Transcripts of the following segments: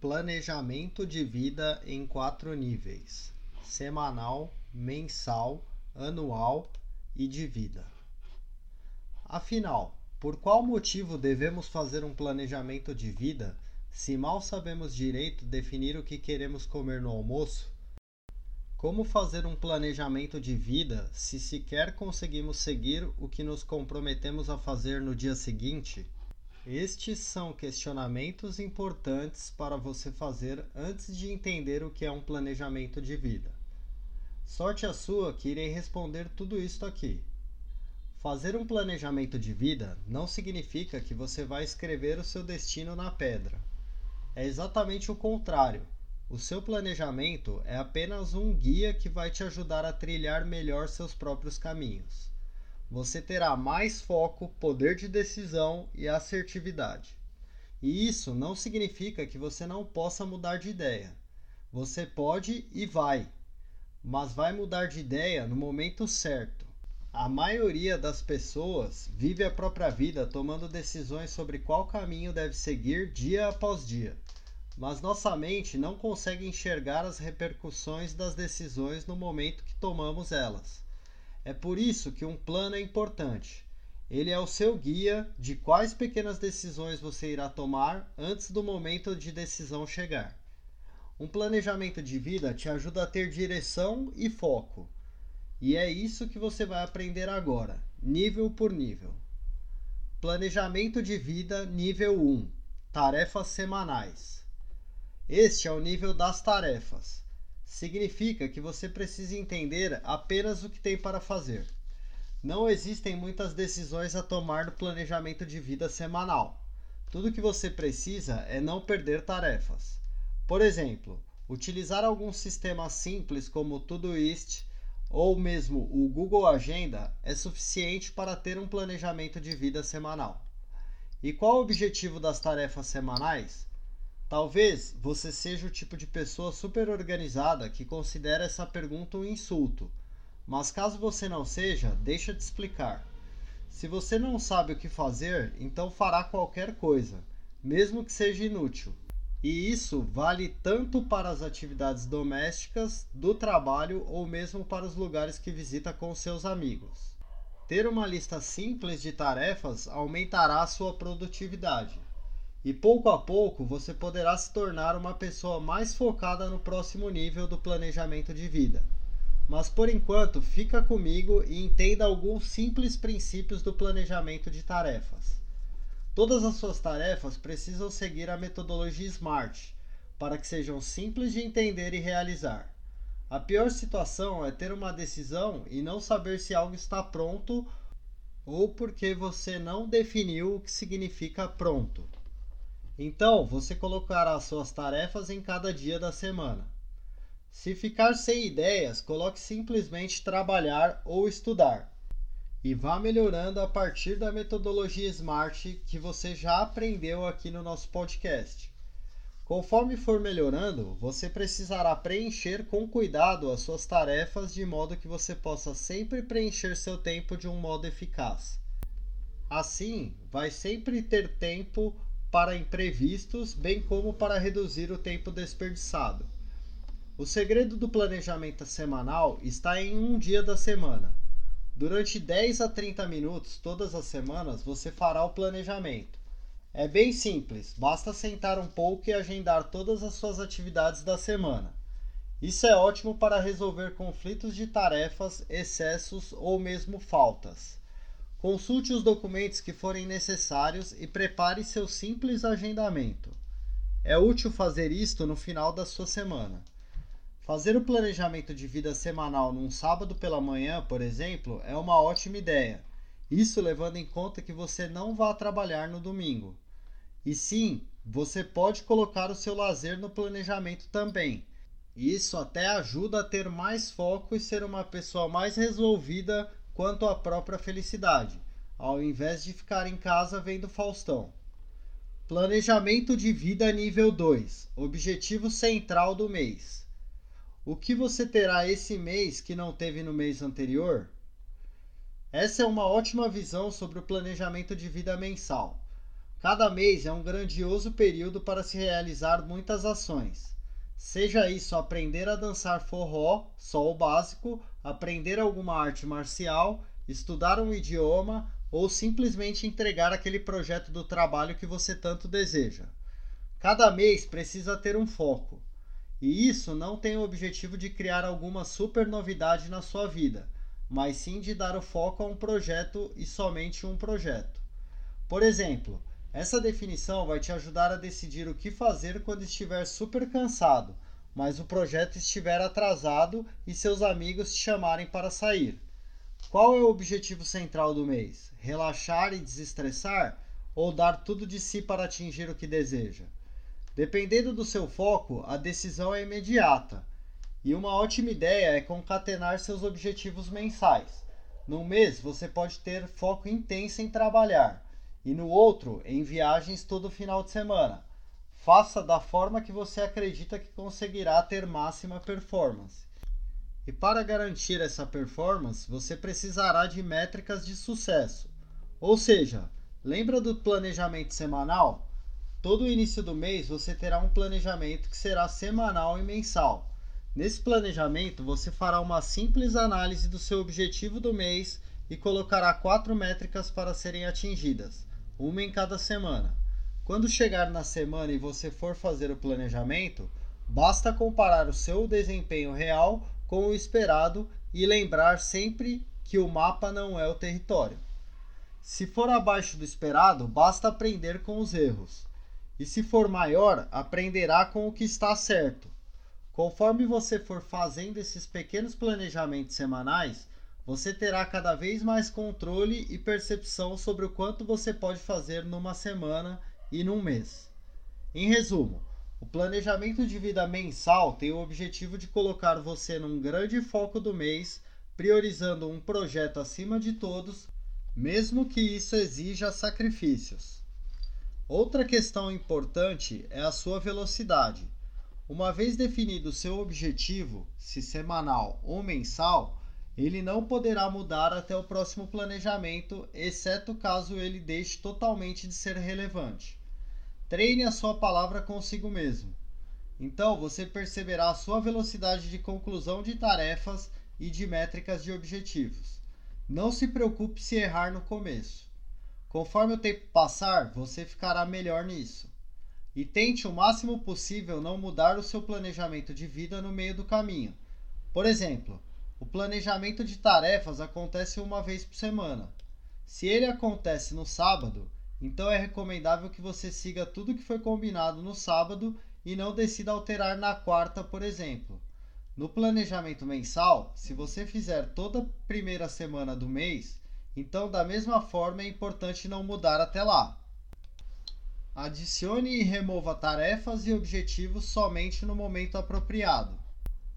Planejamento de vida em quatro níveis: semanal, mensal, anual e de vida. Afinal, por qual motivo devemos fazer um planejamento de vida se mal sabemos direito definir o que queremos comer no almoço? Como fazer um planejamento de vida se sequer conseguimos seguir o que nos comprometemos a fazer no dia seguinte? Estes são questionamentos importantes para você fazer antes de entender o que é um planejamento de vida. Sorte a sua que irei responder tudo isto aqui. Fazer um planejamento de vida não significa que você vai escrever o seu destino na pedra. É exatamente o contrário. O seu planejamento é apenas um guia que vai te ajudar a trilhar melhor seus próprios caminhos você terá mais foco, poder de decisão e assertividade. E isso não significa que você não possa mudar de ideia. Você pode e vai, mas vai mudar de ideia no momento certo. A maioria das pessoas vive a própria vida tomando decisões sobre qual caminho deve seguir dia após dia, mas nossa mente não consegue enxergar as repercussões das decisões no momento que tomamos elas. É por isso que um plano é importante. Ele é o seu guia de quais pequenas decisões você irá tomar antes do momento de decisão chegar. Um planejamento de vida te ajuda a ter direção e foco. E é isso que você vai aprender agora, nível por nível. Planejamento de vida nível 1 Tarefas semanais. Este é o nível das tarefas significa que você precisa entender apenas o que tem para fazer. Não existem muitas decisões a tomar no planejamento de vida semanal. Tudo que você precisa é não perder tarefas. Por exemplo, utilizar algum sistema simples como o Todoist ou mesmo o Google Agenda é suficiente para ter um planejamento de vida semanal. E qual o objetivo das tarefas semanais? Talvez você seja o tipo de pessoa super organizada que considera essa pergunta um insulto. Mas caso você não seja, deixa te explicar. Se você não sabe o que fazer, então fará qualquer coisa, mesmo que seja inútil. E isso vale tanto para as atividades domésticas, do trabalho ou mesmo para os lugares que visita com seus amigos. Ter uma lista simples de tarefas aumentará a sua produtividade e pouco a pouco você poderá se tornar uma pessoa mais focada no próximo nível do planejamento de vida. Mas por enquanto, fica comigo e entenda alguns simples princípios do planejamento de tarefas. Todas as suas tarefas precisam seguir a metodologia SMART para que sejam simples de entender e realizar. A pior situação é ter uma decisão e não saber se algo está pronto ou porque você não definiu o que significa pronto. Então, você colocará suas tarefas em cada dia da semana. Se ficar sem ideias, coloque simplesmente trabalhar ou estudar. E vá melhorando a partir da metodologia SMART que você já aprendeu aqui no nosso podcast. Conforme for melhorando, você precisará preencher com cuidado as suas tarefas de modo que você possa sempre preencher seu tempo de um modo eficaz. Assim, vai sempre ter tempo para imprevistos, bem como para reduzir o tempo desperdiçado. O segredo do planejamento semanal está em um dia da semana. Durante 10 a 30 minutos todas as semanas você fará o planejamento. É bem simples, basta sentar um pouco e agendar todas as suas atividades da semana. Isso é ótimo para resolver conflitos de tarefas, excessos ou mesmo faltas. Consulte os documentos que forem necessários e prepare seu simples agendamento. É útil fazer isto no final da sua semana. Fazer o planejamento de vida semanal num sábado pela manhã, por exemplo, é uma ótima ideia. Isso levando em conta que você não vai trabalhar no domingo. E sim, você pode colocar o seu lazer no planejamento também. Isso até ajuda a ter mais foco e ser uma pessoa mais resolvida quanto à própria felicidade, ao invés de ficar em casa vendo Faustão. Planejamento de vida nível 2 Objetivo central do mês. O que você terá esse mês que não teve no mês anterior? Essa é uma ótima visão sobre o planejamento de vida mensal. Cada mês é um grandioso período para se realizar muitas ações. Seja isso aprender a dançar forró, só o básico, aprender alguma arte marcial, estudar um idioma ou simplesmente entregar aquele projeto do trabalho que você tanto deseja. Cada mês precisa ter um foco. E isso não tem o objetivo de criar alguma super novidade na sua vida, mas sim de dar o foco a um projeto e somente um projeto. Por exemplo, essa definição vai te ajudar a decidir o que fazer quando estiver super cansado, mas o projeto estiver atrasado e seus amigos te chamarem para sair. Qual é o objetivo central do mês? Relaxar e desestressar ou dar tudo de si para atingir o que deseja? Dependendo do seu foco, a decisão é imediata. E uma ótima ideia é concatenar seus objetivos mensais. Num mês, você pode ter foco intenso em trabalhar e no outro em viagens todo final de semana. Faça da forma que você acredita que conseguirá ter máxima performance. E para garantir essa performance, você precisará de métricas de sucesso. Ou seja, lembra do planejamento semanal? Todo início do mês você terá um planejamento que será semanal e mensal. Nesse planejamento, você fará uma simples análise do seu objetivo do mês e colocará quatro métricas para serem atingidas uma em cada semana. Quando chegar na semana e você for fazer o planejamento, basta comparar o seu desempenho real com o esperado e lembrar sempre que o mapa não é o território. Se for abaixo do esperado, basta aprender com os erros. E se for maior, aprenderá com o que está certo. Conforme você for fazendo esses pequenos planejamentos semanais, você terá cada vez mais controle e percepção sobre o quanto você pode fazer numa semana e num mês. Em resumo, o planejamento de vida mensal tem o objetivo de colocar você num grande foco do mês, priorizando um projeto acima de todos, mesmo que isso exija sacrifícios. Outra questão importante é a sua velocidade. Uma vez definido seu objetivo, se semanal ou mensal, ele não poderá mudar até o próximo planejamento, exceto caso ele deixe totalmente de ser relevante. Treine a sua palavra consigo mesmo. Então você perceberá a sua velocidade de conclusão de tarefas e de métricas de objetivos. Não se preocupe se errar no começo. Conforme o tempo passar, você ficará melhor nisso. E tente o máximo possível não mudar o seu planejamento de vida no meio do caminho. Por exemplo, o planejamento de tarefas acontece uma vez por semana. Se ele acontece no sábado, então é recomendável que você siga tudo que foi combinado no sábado e não decida alterar na quarta, por exemplo. No planejamento mensal, se você fizer toda a primeira semana do mês, então da mesma forma é importante não mudar até lá. Adicione e remova tarefas e objetivos somente no momento apropriado.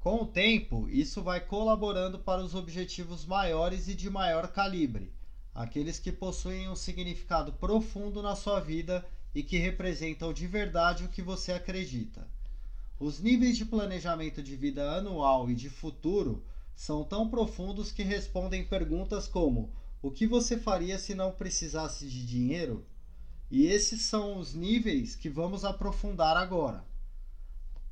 Com o tempo, isso vai colaborando para os objetivos maiores e de maior calibre, aqueles que possuem um significado profundo na sua vida e que representam de verdade o que você acredita. Os níveis de planejamento de vida anual e de futuro são tão profundos que respondem perguntas como: o que você faria se não precisasse de dinheiro? E esses são os níveis que vamos aprofundar agora.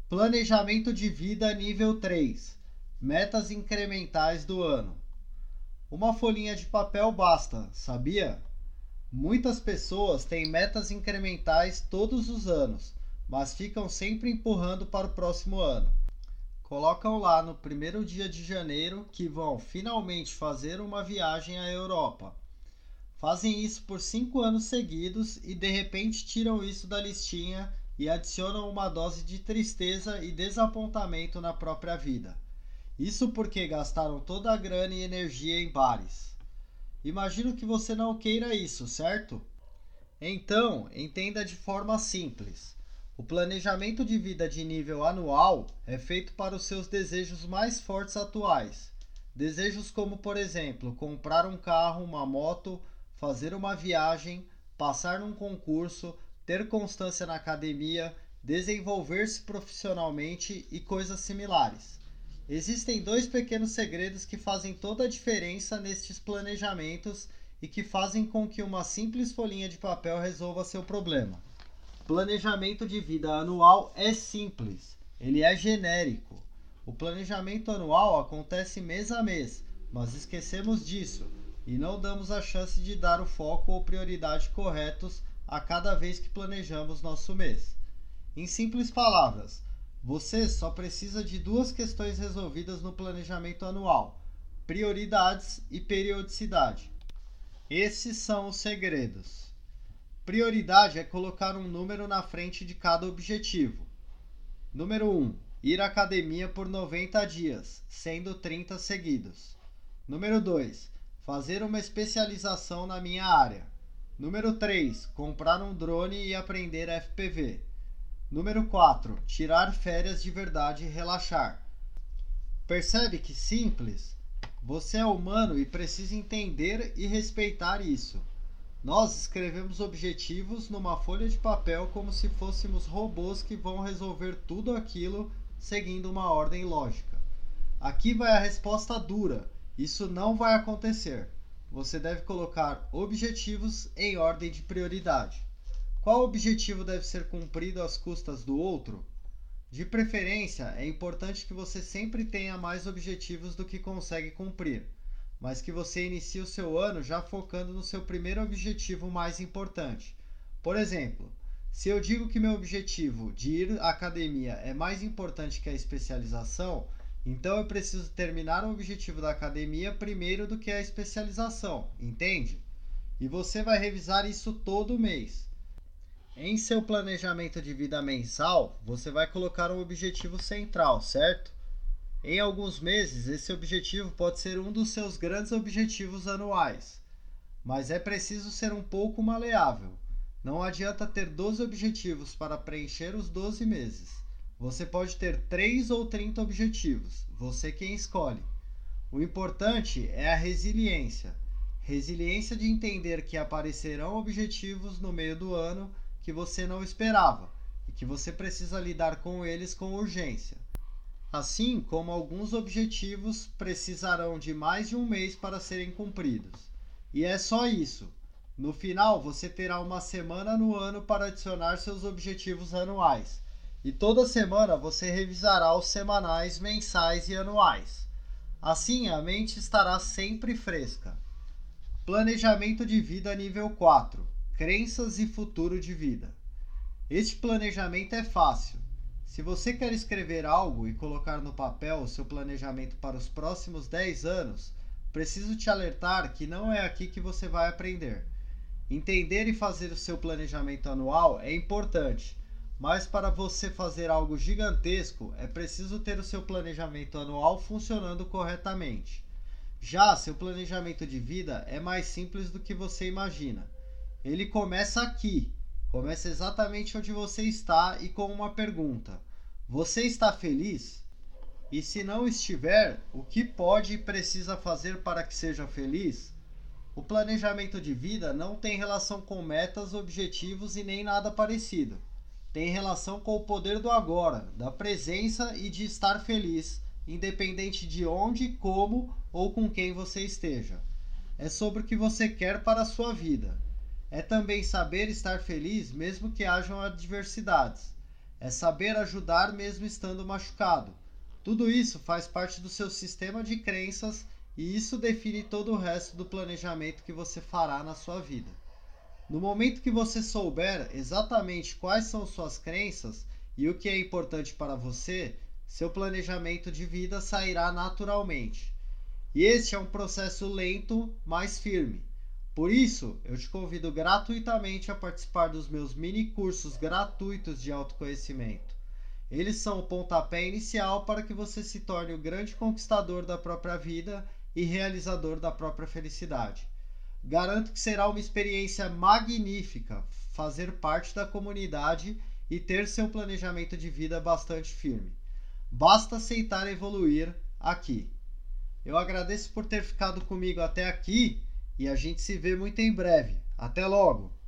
Planejamento de vida nível 3. Metas incrementais do ano. Uma folhinha de papel basta, sabia? Muitas pessoas têm metas incrementais todos os anos, mas ficam sempre empurrando para o próximo ano. Colocam lá no primeiro dia de janeiro que vão finalmente fazer uma viagem à Europa. Fazem isso por cinco anos seguidos e de repente tiram isso da listinha e adicionam uma dose de tristeza e desapontamento na própria vida. Isso porque gastaram toda a grana e energia em bares. Imagino que você não queira isso, certo? Então, entenda de forma simples. O planejamento de vida de nível anual é feito para os seus desejos mais fortes atuais. Desejos como, por exemplo, comprar um carro, uma moto, fazer uma viagem, passar num concurso, ter constância na academia, desenvolver-se profissionalmente e coisas similares. Existem dois pequenos segredos que fazem toda a diferença nestes planejamentos e que fazem com que uma simples folhinha de papel resolva seu problema. Planejamento de vida anual é simples, ele é genérico. O planejamento anual acontece mês a mês, mas esquecemos disso e não damos a chance de dar o foco ou prioridade corretos a cada vez que planejamos nosso mês. Em simples palavras, você só precisa de duas questões resolvidas no planejamento anual: prioridades e periodicidade. Esses são os segredos. Prioridade é colocar um número na frente de cada objetivo. Número 1. Ir à academia por 90 dias, sendo 30 seguidos. Número 2. Fazer uma especialização na minha área. Número 3. Comprar um drone e aprender FPV. Número 4. Tirar férias de verdade e relaxar. Percebe que simples? Você é humano e precisa entender e respeitar isso. Nós escrevemos objetivos numa folha de papel como se fôssemos robôs que vão resolver tudo aquilo seguindo uma ordem lógica. Aqui vai a resposta dura: isso não vai acontecer. Você deve colocar objetivos em ordem de prioridade. Qual objetivo deve ser cumprido às custas do outro? De preferência, é importante que você sempre tenha mais objetivos do que consegue cumprir, mas que você inicie o seu ano já focando no seu primeiro objetivo mais importante. Por exemplo, se eu digo que meu objetivo de ir à academia é mais importante que a especialização, então eu preciso terminar o objetivo da academia primeiro do que a especialização, entende? E você vai revisar isso todo mês. Em seu planejamento de vida mensal, você vai colocar um objetivo central, certo? Em alguns meses, esse objetivo pode ser um dos seus grandes objetivos anuais, mas é preciso ser um pouco maleável. Não adianta ter 12 objetivos para preencher os 12 meses. Você pode ter 3 ou 30 objetivos, você quem escolhe. O importante é a resiliência. Resiliência de entender que aparecerão objetivos no meio do ano que você não esperava e que você precisa lidar com eles com urgência. Assim como alguns objetivos precisarão de mais de um mês para serem cumpridos. E é só isso. No final, você terá uma semana no ano para adicionar seus objetivos anuais. E toda semana você revisará os semanais, mensais e anuais. Assim, a mente estará sempre fresca. Planejamento de vida nível 4 Crenças e futuro de vida. Este planejamento é fácil. Se você quer escrever algo e colocar no papel o seu planejamento para os próximos 10 anos, preciso te alertar que não é aqui que você vai aprender. Entender e fazer o seu planejamento anual é importante, mas para você fazer algo gigantesco é preciso ter o seu planejamento anual funcionando corretamente. Já seu planejamento de vida é mais simples do que você imagina ele começa aqui. Começa exatamente onde você está e com uma pergunta: Você está feliz? E se não estiver, o que pode e precisa fazer para que seja feliz? O planejamento de vida não tem relação com metas, objetivos e nem nada parecido. Tem relação com o poder do agora, da presença e de estar feliz, independente de onde, como ou com quem você esteja. É sobre o que você quer para a sua vida. É também saber estar feliz mesmo que hajam adversidades. É saber ajudar mesmo estando machucado. Tudo isso faz parte do seu sistema de crenças e isso define todo o resto do planejamento que você fará na sua vida. No momento que você souber exatamente quais são suas crenças e o que é importante para você, seu planejamento de vida sairá naturalmente. E este é um processo lento, mas firme. Por isso, eu te convido gratuitamente a participar dos meus mini cursos gratuitos de autoconhecimento. Eles são o pontapé inicial para que você se torne o grande conquistador da própria vida e realizador da própria felicidade. Garanto que será uma experiência magnífica fazer parte da comunidade e ter seu planejamento de vida bastante firme. Basta aceitar evoluir aqui. Eu agradeço por ter ficado comigo até aqui e a gente se vê muito em breve. Até logo!